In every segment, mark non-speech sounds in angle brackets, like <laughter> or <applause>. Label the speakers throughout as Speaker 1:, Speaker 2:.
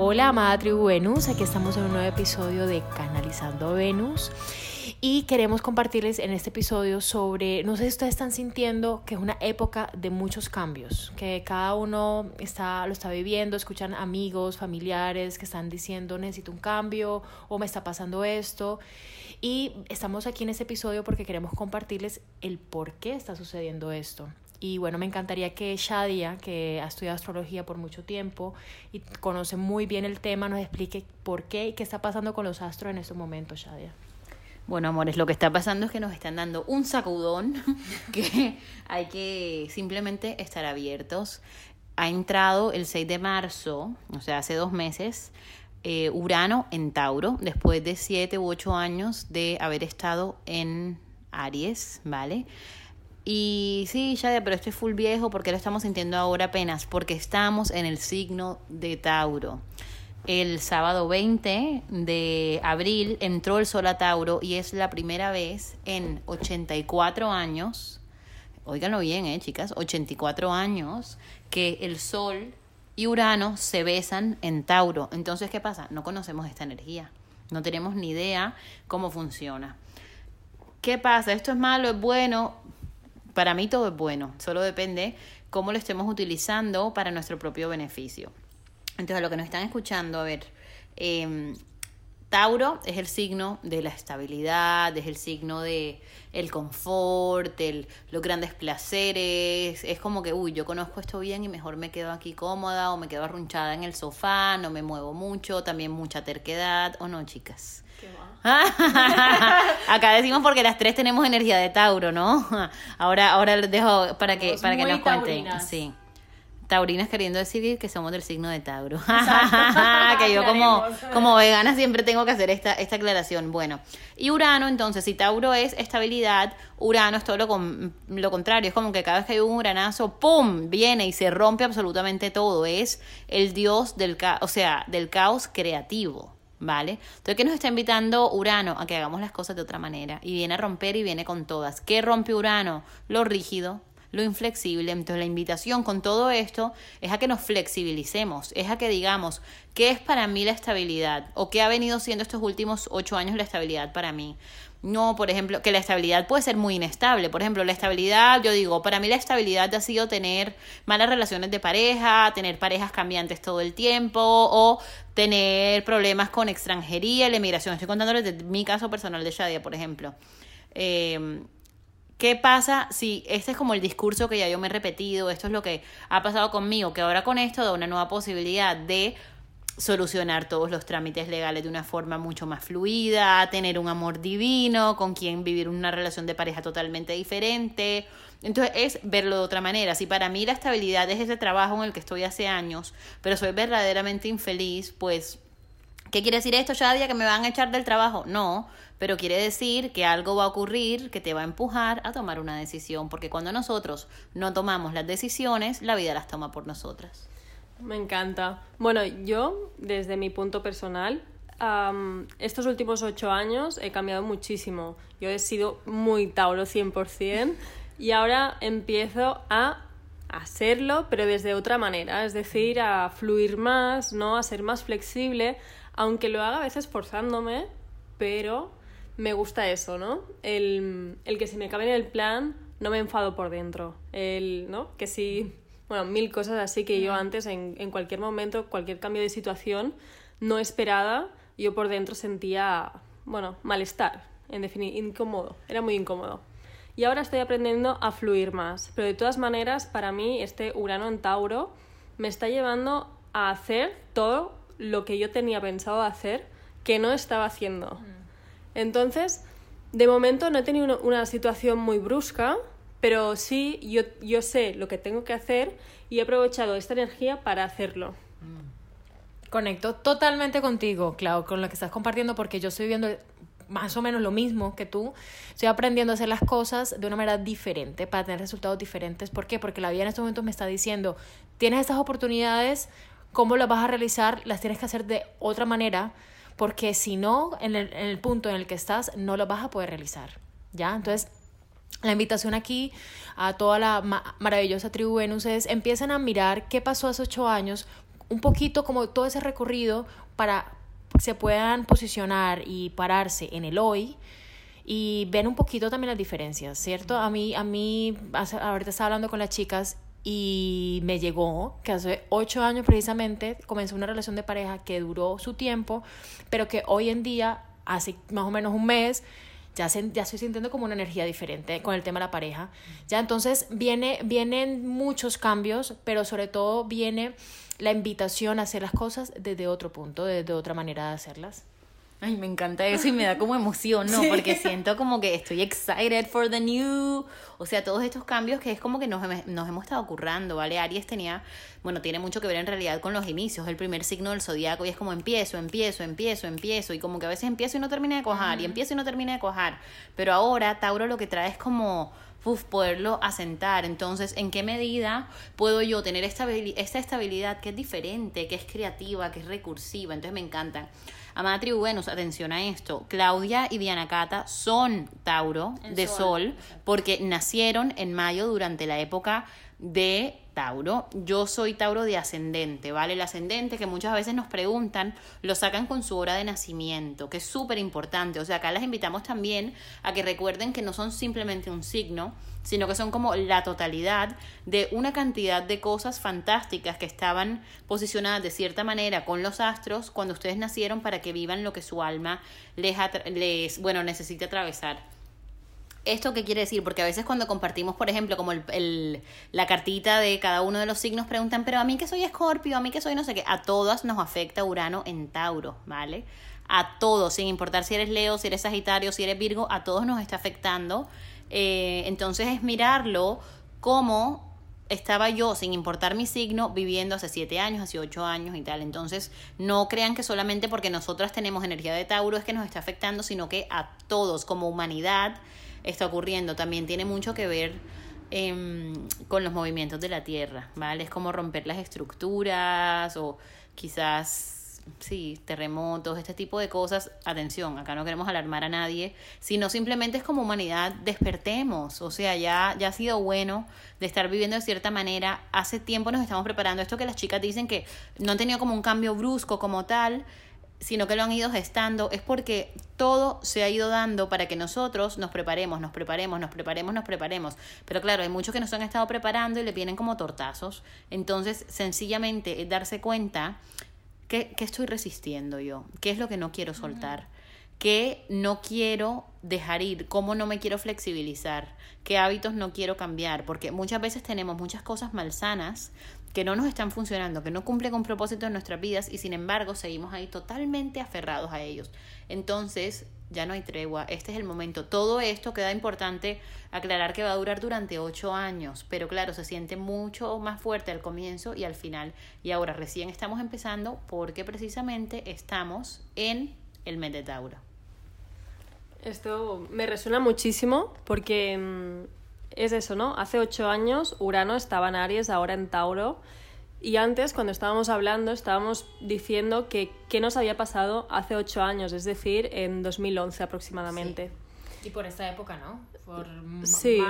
Speaker 1: Hola, amada tribu Venus. Aquí estamos en un nuevo episodio de Canalizando Venus. Y queremos compartirles en este episodio sobre, no sé si ustedes están sintiendo que es una época de muchos cambios, que cada uno está, lo está viviendo, escuchan amigos, familiares que están diciendo necesito un cambio o me está pasando esto. Y estamos aquí en este episodio porque queremos compartirles el por qué está sucediendo esto. Y bueno, me encantaría que Shadia, que ha estudiado astrología por mucho tiempo y conoce muy bien el tema, nos explique por qué y qué está pasando con los astros en estos momentos, Shadia.
Speaker 2: Bueno, amores, lo que está pasando es que nos están dando un sacudón <laughs> que hay que simplemente estar abiertos. Ha entrado el 6 de marzo, o sea, hace dos meses, eh, Urano en Tauro, después de siete u ocho años de haber estado en Aries, ¿vale? Y sí, ya, pero estoy full viejo porque lo estamos sintiendo ahora apenas, porque estamos en el signo de Tauro. El sábado 20 de abril entró el sol a Tauro y es la primera vez en 84 años, óiganlo bien, eh, chicas, 84 años, que el sol y Urano se besan en Tauro. Entonces, ¿qué pasa? No conocemos esta energía, no tenemos ni idea cómo funciona. ¿Qué pasa? ¿Esto es malo? ¿Es bueno? Para mí todo es bueno, solo depende cómo lo estemos utilizando para nuestro propio beneficio. Entonces, lo que nos están escuchando, a ver, eh, Tauro es el signo de la estabilidad, es el signo de el confort, de los grandes placeres. Es como que, uy, yo conozco esto bien y mejor me quedo aquí cómoda o me quedo arrunchada en el sofá, no me muevo mucho, también mucha terquedad, ¿o no, chicas? <laughs> Acá decimos porque las tres tenemos energía de Tauro, ¿no? <laughs> Ahora, ahora les dejo para que, para que nos cuenten. Sí. Taurinas queriendo decir que somos del signo de Tauro. <laughs> que yo como, como vegana siempre tengo que hacer esta, esta aclaración. Bueno, y Urano, entonces, si Tauro es estabilidad, Urano es todo lo, con, lo contrario. Es como que cada vez que hay un uranazo, ¡pum! viene y se rompe absolutamente todo. Es el dios del, ca o sea, del caos creativo. ¿Vale? Entonces, ¿qué nos está invitando Urano? A que hagamos las cosas de otra manera. Y viene a romper y viene con todas. ¿Qué rompe Urano? Lo rígido, lo inflexible. Entonces la invitación con todo esto es a que nos flexibilicemos, es a que digamos, ¿qué es para mí la estabilidad? ¿O qué ha venido siendo estos últimos ocho años la estabilidad para mí? No, por ejemplo, que la estabilidad puede ser muy inestable. Por ejemplo, la estabilidad, yo digo, para mí la estabilidad ha sido tener malas relaciones de pareja, tener parejas cambiantes todo el tiempo o tener problemas con extranjería, la emigración. Estoy contándoles de mi caso personal de Shadia, por ejemplo. Eh, ¿Qué pasa si este es como el discurso que ya yo me he repetido, esto es lo que ha pasado conmigo, que ahora con esto da una nueva posibilidad de solucionar todos los trámites legales de una forma mucho más fluida, tener un amor divino, con quien vivir una relación de pareja totalmente diferente. Entonces es verlo de otra manera. Si para mí la estabilidad es ese trabajo en el que estoy hace años, pero soy verdaderamente infeliz, pues ¿Qué quiere decir esto, Shadia? ¿Que me van a echar del trabajo? No, pero quiere decir que algo va a ocurrir que te va a empujar a tomar una decisión, porque cuando nosotros no tomamos las decisiones, la vida las toma por nosotras.
Speaker 3: Me encanta. Bueno, yo, desde mi punto personal, estos últimos ocho años he cambiado muchísimo. Yo he sido muy Tauro 100% y ahora empiezo a hacerlo, pero desde otra manera, es decir, a fluir más, ¿no? A ser más flexible, aunque lo haga a veces forzándome, pero me gusta eso, ¿no? El, el que si me cabe en el plan, no me enfado por dentro. El, ¿no? Que si, bueno, mil cosas así que yo antes, en, en cualquier momento, cualquier cambio de situación no esperada, yo por dentro sentía, bueno, malestar, en definitiva, incómodo, era muy incómodo. Y ahora estoy aprendiendo a fluir más, pero de todas maneras, para mí, este Urano en Tauro me está llevando a hacer todo lo que yo tenía pensado hacer que no estaba haciendo. Entonces, de momento no he tenido una, situación muy brusca, pero sí yo, yo sé lo que tengo que hacer y he aprovechado esta energía para hacerlo.
Speaker 1: Conecto totalmente contigo, Clau, con lo que estás compartiendo, porque yo estoy viendo más o menos lo mismo que tú. Estoy aprendiendo a hacer las cosas de una manera diferente para tener resultados diferentes. ¿Por qué? Porque la vida en estos momentos me está diciendo, tienes estas oportunidades, ¿cómo las vas a realizar? Las tienes que hacer de otra manera, porque si no, en el, en el punto en el que estás, no lo vas a poder realizar. ¿Ya? Entonces, la invitación aquí a toda la maravillosa tribu Venus es empiecen a mirar qué pasó hace ocho años, un poquito como todo ese recorrido para se puedan posicionar y pararse en el hoy y ven un poquito también las diferencias, ¿cierto? A mí, a mí, ahorita estaba hablando con las chicas y me llegó que hace ocho años precisamente comenzó una relación de pareja que duró su tiempo, pero que hoy en día, hace más o menos un mes, ya, ya estoy sintiendo como una energía diferente con el tema de la pareja. Ya entonces viene, vienen muchos cambios, pero sobre todo viene la invitación a hacer las cosas desde otro punto, desde otra manera de hacerlas.
Speaker 2: Ay, me encanta eso y me da como emoción, ¿no? <laughs> Porque siento como que estoy excited for the new. O sea, todos estos cambios que es como que nos, nos hemos estado currando, ¿vale? Aries tenía, bueno, tiene mucho que ver en realidad con los inicios, el primer signo del zodiaco y es como empiezo, empiezo, empiezo, empiezo y como que a veces empiezo y no termina de cojar y empiezo y no termina de cojar. Pero ahora Tauro lo que trae es como poderlo asentar. Entonces, ¿en qué medida puedo yo tener esta, esta estabilidad que es diferente, que es creativa, que es recursiva? Entonces me encanta. Amada Tribu Venus, atención a esto. Claudia y Diana Cata son Tauro de sol porque nacieron en mayo durante la época de Tauro. Yo soy Tauro de ascendente, ¿vale? El ascendente que muchas veces nos preguntan, lo sacan con su hora de nacimiento, que es súper importante. O sea, acá las invitamos también a que recuerden que no son simplemente un signo, sino que son como la totalidad de una cantidad de cosas fantásticas que estaban posicionadas de cierta manera con los astros cuando ustedes nacieron para que vivan lo que su alma les, les bueno, necesite atravesar. ¿Esto qué quiere decir? Porque a veces cuando compartimos, por ejemplo, como el, la cartita de cada uno de los signos, preguntan, pero a mí que soy escorpio, a mí que soy no sé qué, a todas nos afecta Urano en Tauro, ¿vale? A todos, sin importar si eres Leo, si eres Sagitario, si eres Virgo, a todos nos está afectando. Eh, entonces es mirarlo como estaba yo, sin importar mi signo, viviendo hace siete años, hace ocho años y tal. Entonces, no crean que solamente porque nosotras tenemos energía de Tauro es que nos está afectando, sino que a todos como humanidad está ocurriendo. También tiene mucho que ver em, con los movimientos de la Tierra, ¿vale? Es como romper las estructuras o quizás sí, terremotos, este tipo de cosas, atención, acá no queremos alarmar a nadie, sino simplemente es como humanidad, despertemos, o sea, ya, ya ha sido bueno de estar viviendo de cierta manera, hace tiempo nos estamos preparando, esto que las chicas dicen que no han tenido como un cambio brusco como tal, sino que lo han ido gestando, es porque todo se ha ido dando para que nosotros nos preparemos, nos preparemos, nos preparemos, nos preparemos. Pero claro, hay muchos que nos han estado preparando y le vienen como tortazos. Entonces, sencillamente darse cuenta que, estoy resistiendo yo, qué es lo que no quiero soltar, qué no quiero dejar ir, cómo no me quiero flexibilizar, qué hábitos no quiero cambiar, porque muchas veces tenemos muchas cosas malsanas que no nos están funcionando, que no cumplen con propósito en nuestras vidas y sin embargo seguimos ahí totalmente aferrados a ellos. Entonces, ya no hay tregua, este es el momento. Todo esto queda importante aclarar que va a durar durante ocho años, pero claro, se siente mucho más fuerte al comienzo y al final. Y ahora recién estamos empezando porque precisamente estamos en el mes de Tauro.
Speaker 3: Esto me resuena muchísimo porque mm, es eso, ¿no? Hace ocho años Urano estaba en Aries, ahora en Tauro. Y antes, cuando estábamos hablando, estábamos diciendo que qué nos había pasado hace ocho años, es decir, en 2011 aproximadamente.
Speaker 1: Y por esta época, ¿no? Por
Speaker 3: sí.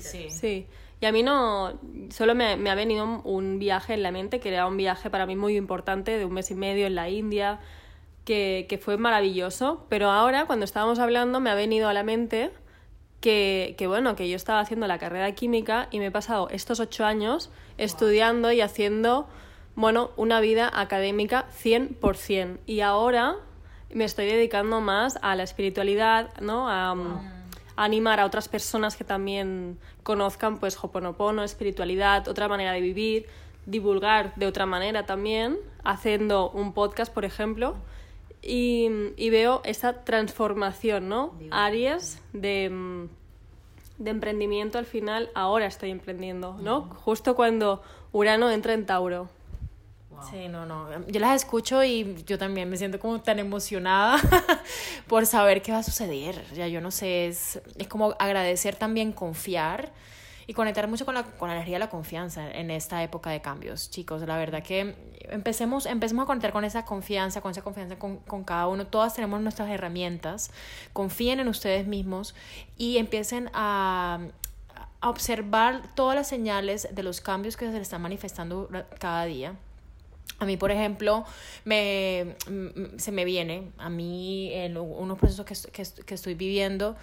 Speaker 3: sí. sí. Y a mí no, solo me, me, ha venido un viaje en la mente, que era un viaje para mí muy importante, de un mes y medio en la India, que, que fue maravilloso. Pero ahora, cuando estábamos hablando, me ha venido a la mente que, que, bueno, que yo estaba haciendo la carrera química y me he pasado estos ocho años estudiando y haciendo, bueno, una vida académica 100%. Y ahora me estoy dedicando más a la espiritualidad, ¿no? A, animar a otras personas que también conozcan, pues, Hoponopono, espiritualidad, otra manera de vivir, divulgar de otra manera también, haciendo un podcast, por ejemplo y, y veo esa transformación, ¿no? Aries de, mm, de emprendimiento al final, ahora estoy emprendiendo, ¿no? Justo cuando Urano entra en Tauro.
Speaker 1: Sí, no, no. Yo las escucho y yo también me siento como tan emocionada <laughs> por saber qué va a suceder. Ya yo no sé, es, es como agradecer también, confiar y conectar mucho con la, con la energía de la confianza en esta época de cambios, chicos. La verdad que empecemos, empecemos a conectar con esa confianza, con esa confianza con, con cada uno. Todas tenemos nuestras herramientas. Confíen en ustedes mismos y empiecen a, a observar todas las señales de los cambios que se están manifestando cada día. A mí, por ejemplo, me, se me viene, a mí en unos procesos que, que, que estoy viviendo,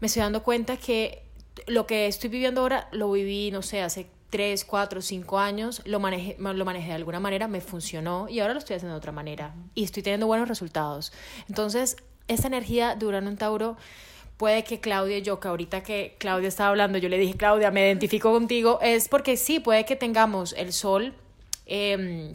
Speaker 1: me estoy dando cuenta que lo que estoy viviendo ahora lo viví, no sé, hace 3, 4, 5 años, lo manejé, lo manejé de alguna manera, me funcionó y ahora lo estoy haciendo de otra manera y estoy teniendo buenos resultados. Entonces, esta energía de Urano en Tauro puede que Claudia y yo, que ahorita que Claudia estaba hablando, yo le dije, Claudia, me identifico contigo, es porque sí, puede que tengamos el sol. Eh,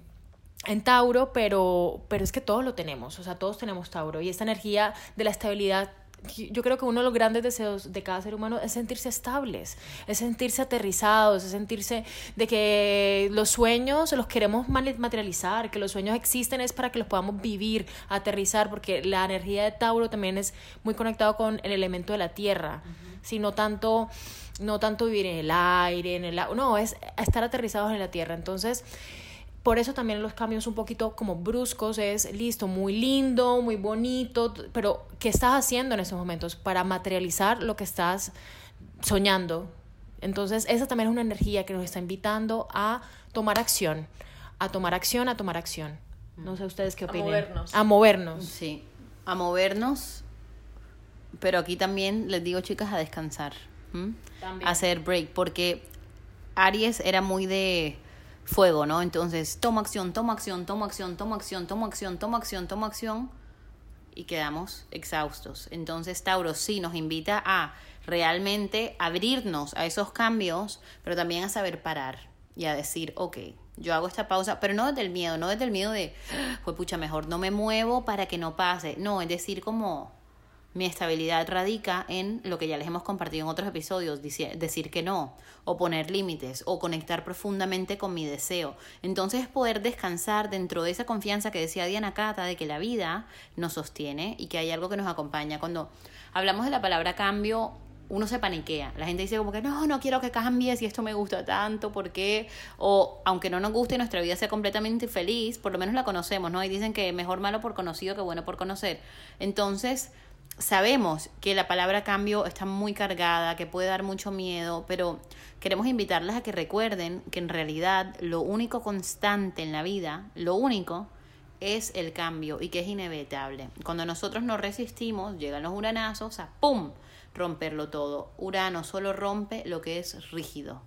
Speaker 1: en Tauro, pero, pero es que todos lo tenemos, o sea, todos tenemos Tauro y esta energía de la estabilidad yo creo que uno de los grandes deseos de cada ser humano es sentirse estables, es sentirse aterrizados, es sentirse de que los sueños los queremos materializar, que los sueños existen es para que los podamos vivir, aterrizar, porque la energía de Tauro también es muy conectado con el elemento de la tierra, sino tanto no tanto vivir en el aire, en el no, es estar aterrizados en la tierra. Entonces, por eso también los cambios un poquito como bruscos es, listo, muy lindo, muy bonito, pero ¿qué estás haciendo en esos momentos para materializar lo que estás soñando? Entonces, esa también es una energía que nos está invitando a tomar acción, a tomar acción, a tomar acción. No sé ustedes qué opinan. A movernos. A movernos.
Speaker 2: Sí, a movernos, pero aquí también les digo, chicas, a descansar. A hacer break, porque Aries era muy de fuego, ¿no? Entonces, toma acción, toma acción, toma acción, toma acción, toma acción, toma acción, toma acción y quedamos exhaustos. Entonces, Tauro sí nos invita a realmente abrirnos a esos cambios, pero también a saber parar y a decir, ok, yo hago esta pausa, pero no desde el miedo, no desde el miedo de, pues pucha, mejor no me muevo para que no pase. No, es decir, como mi estabilidad radica en lo que ya les hemos compartido en otros episodios, decir que no, o poner límites, o conectar profundamente con mi deseo. Entonces poder descansar dentro de esa confianza que decía Diana Cata, de que la vida nos sostiene y que hay algo que nos acompaña. Cuando hablamos de la palabra cambio, uno se paniquea. La gente dice como que no, no quiero que cambies y esto me gusta tanto, ¿por qué? O aunque no nos guste nuestra vida sea completamente feliz, por lo menos la conocemos, ¿no? Y dicen que mejor malo por conocido que bueno por conocer. Entonces, sabemos que la palabra cambio está muy cargada, que puede dar mucho miedo, pero queremos invitarlas a que recuerden que en realidad lo único constante en la vida, lo único, es el cambio y que es inevitable. Cuando nosotros nos resistimos, llegan los uranazos a ¡pum! romperlo todo. Urano solo rompe lo que es rígido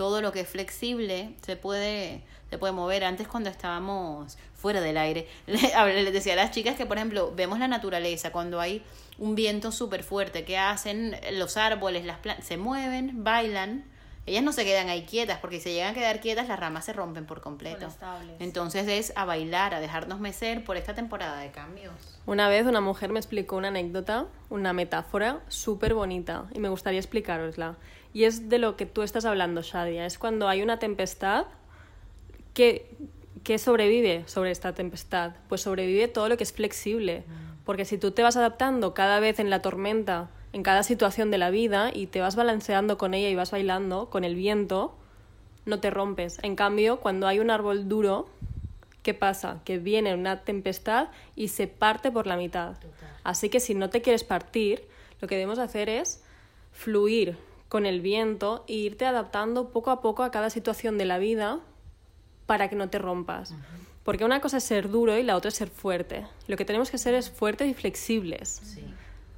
Speaker 2: todo lo que es flexible se puede, se puede mover. Antes cuando estábamos fuera del aire, <laughs> les decía a las chicas que, por ejemplo, vemos la naturaleza, cuando hay un viento súper fuerte, ¿qué hacen? Los árboles, las plantas, se mueven, bailan. Ellas no se quedan ahí quietas, porque si se llegan a quedar quietas, las ramas se rompen por completo. Entonces es a bailar, a dejarnos mecer por esta temporada de cambios.
Speaker 3: Una vez una mujer me explicó una anécdota, una metáfora súper bonita, y me gustaría explicarosla. Y es de lo que tú estás hablando, Shadia. Es cuando hay una tempestad que, que sobrevive sobre esta tempestad. Pues sobrevive todo lo que es flexible. Porque si tú te vas adaptando cada vez en la tormenta, en cada situación de la vida, y te vas balanceando con ella y vas bailando con el viento, no te rompes. En cambio, cuando hay un árbol duro, ¿qué pasa? Que viene una tempestad y se parte por la mitad. Así que si no te quieres partir, lo que debemos hacer es fluir con el viento e irte adaptando poco a poco a cada situación de la vida para que no te rompas. Porque una cosa es ser duro y la otra es ser fuerte. Lo que tenemos que ser es fuertes y flexibles.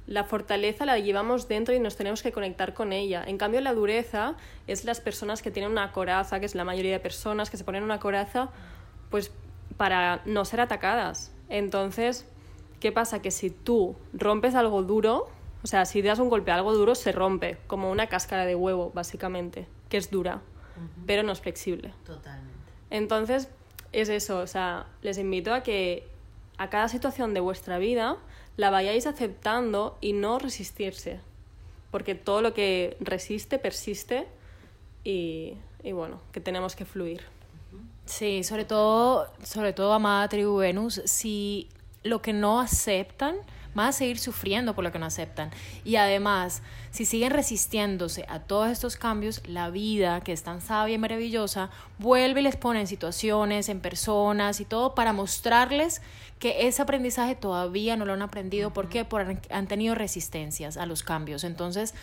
Speaker 3: La fortaleza la llevamos dentro y nos tenemos que conectar con ella. En cambio, la dureza es las personas que tienen una coraza, que es la mayoría de personas que se ponen una coraza, pues para no ser atacadas. Entonces, ¿qué pasa? Que si tú rompes algo duro, o sea, si das un golpe a algo duro, se rompe, como una cáscara de huevo, básicamente, que es dura, pero no es flexible.
Speaker 2: Totalmente.
Speaker 3: Entonces, es eso, o sea, les invito a que a cada situación de vuestra vida la vayáis aceptando y no resistirse, porque todo lo que resiste persiste y, y bueno, que tenemos que fluir.
Speaker 1: Sí, sobre todo, sobre todo, amada tribu Venus, si lo que no aceptan, van a seguir sufriendo por lo que no aceptan. Y además, si siguen resistiéndose a todos estos cambios, la vida, que es tan sabia y maravillosa, vuelve y les pone en situaciones, en personas y todo para mostrarles que ese aprendizaje todavía no lo han aprendido. ¿Por qué? Porque han tenido resistencias a los cambios. Entonces,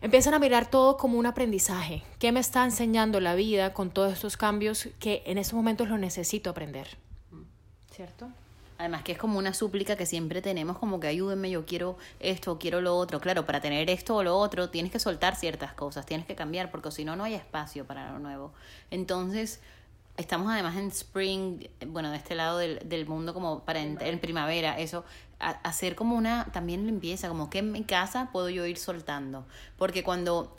Speaker 1: empiezan a mirar todo como un aprendizaje. ¿Qué me está enseñando la vida con todos estos cambios que en estos momentos lo necesito aprender?
Speaker 2: ¿Cierto? Además que es como una súplica que siempre tenemos como que ayúdenme, yo quiero esto, quiero lo otro. Claro, para tener esto o lo otro tienes que soltar ciertas cosas, tienes que cambiar porque si no, no hay espacio para lo nuevo. Entonces, estamos además en spring, bueno, de este lado del, del mundo como para en, primavera, eso, hacer como una también limpieza, como que en mi casa puedo yo ir soltando. Porque cuando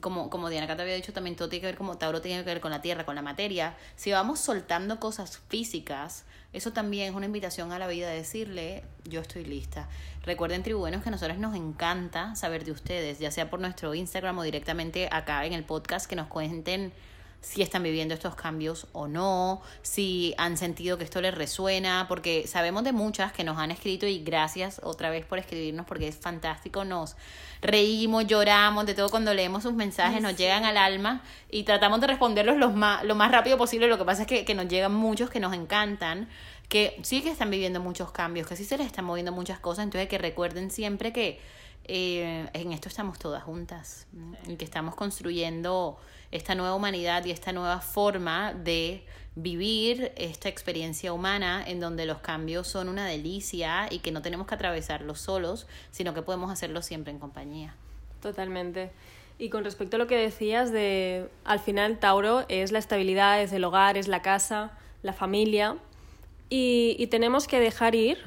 Speaker 2: como, como Diana te había dicho, también todo tiene que ver como Tauro tiene que ver con la tierra, con la materia. Si vamos soltando cosas físicas, eso también es una invitación a la vida, de decirle, yo estoy lista. Recuerden, tribunos, que a nosotros nos encanta saber de ustedes, ya sea por nuestro Instagram o directamente acá en el podcast, que nos cuenten si están viviendo estos cambios o no, si han sentido que esto les resuena, porque sabemos de muchas que nos han escrito y gracias otra vez por escribirnos porque es fantástico, nos reímos, lloramos, de todo cuando leemos sus mensajes, nos llegan al alma y tratamos de responderlos lo más, lo más rápido posible, lo que pasa es que, que nos llegan muchos que nos encantan, que sí que están viviendo muchos cambios, que sí se les están moviendo muchas cosas, entonces que recuerden siempre que eh, en esto estamos todas juntas y que estamos construyendo esta nueva humanidad y esta nueva forma de vivir esta experiencia humana en donde los cambios son una delicia y que no tenemos que atravesarlos solos, sino que podemos hacerlo siempre en compañía.
Speaker 3: Totalmente. Y con respecto a lo que decías de, al final Tauro es la estabilidad, es el hogar, es la casa, la familia, y, y tenemos que dejar ir,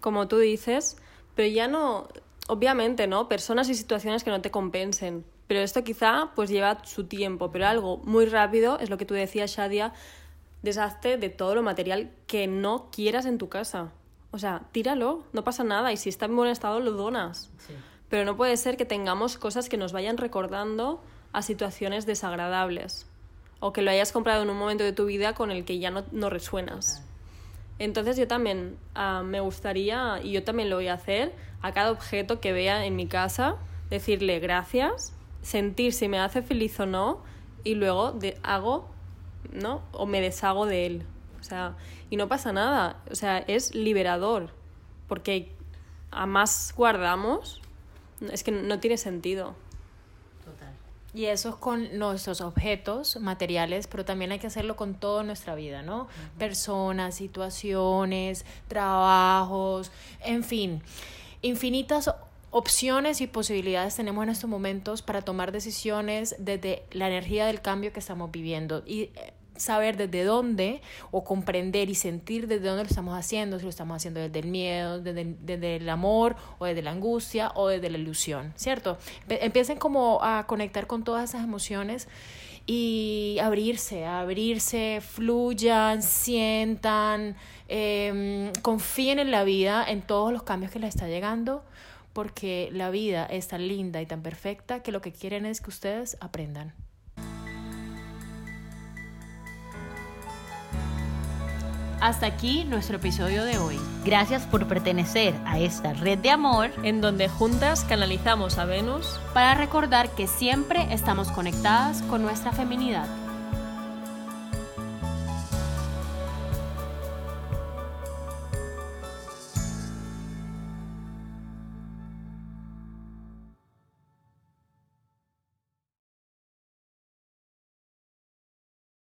Speaker 3: como tú dices, pero ya no, obviamente, ¿no? Personas y situaciones que no te compensen, pero esto quizá pues lleva su tiempo, pero algo muy rápido es lo que tú decías, Shadia, deshazte de todo lo material que no quieras en tu casa. O sea, tíralo, no pasa nada y si está en buen estado lo donas. Pero no puede ser que tengamos cosas que nos vayan recordando a situaciones desagradables o que lo hayas comprado en un momento de tu vida con el que ya no, no resuenas. Entonces yo también ah, me gustaría, y yo también lo voy a hacer, a cada objeto que vea en mi casa, decirle gracias sentir si me hace feliz o no y luego de, hago, ¿no? O me deshago de él. O sea, y no pasa nada. O sea, es liberador. Porque a más guardamos, es que no tiene sentido.
Speaker 1: Total. Y eso es con nuestros objetos materiales, pero también hay que hacerlo con toda nuestra vida, ¿no? Personas, situaciones, trabajos, en fin, infinitas opciones y posibilidades tenemos en estos momentos para tomar decisiones desde la energía del cambio que estamos viviendo y eh, saber desde dónde o comprender y sentir desde dónde lo estamos haciendo, si lo estamos haciendo desde el miedo, desde, desde el amor o desde la angustia o desde la ilusión, ¿cierto? Empiecen como a conectar con todas esas emociones y abrirse, abrirse, fluyan, sientan, eh, confíen en la vida, en todos los cambios que les está llegando porque la vida es tan linda y tan perfecta que lo que quieren es que ustedes aprendan. Hasta aquí nuestro episodio de hoy.
Speaker 2: Gracias por pertenecer a esta red de amor
Speaker 3: en donde juntas canalizamos a Venus
Speaker 1: para recordar que siempre estamos conectadas con nuestra feminidad.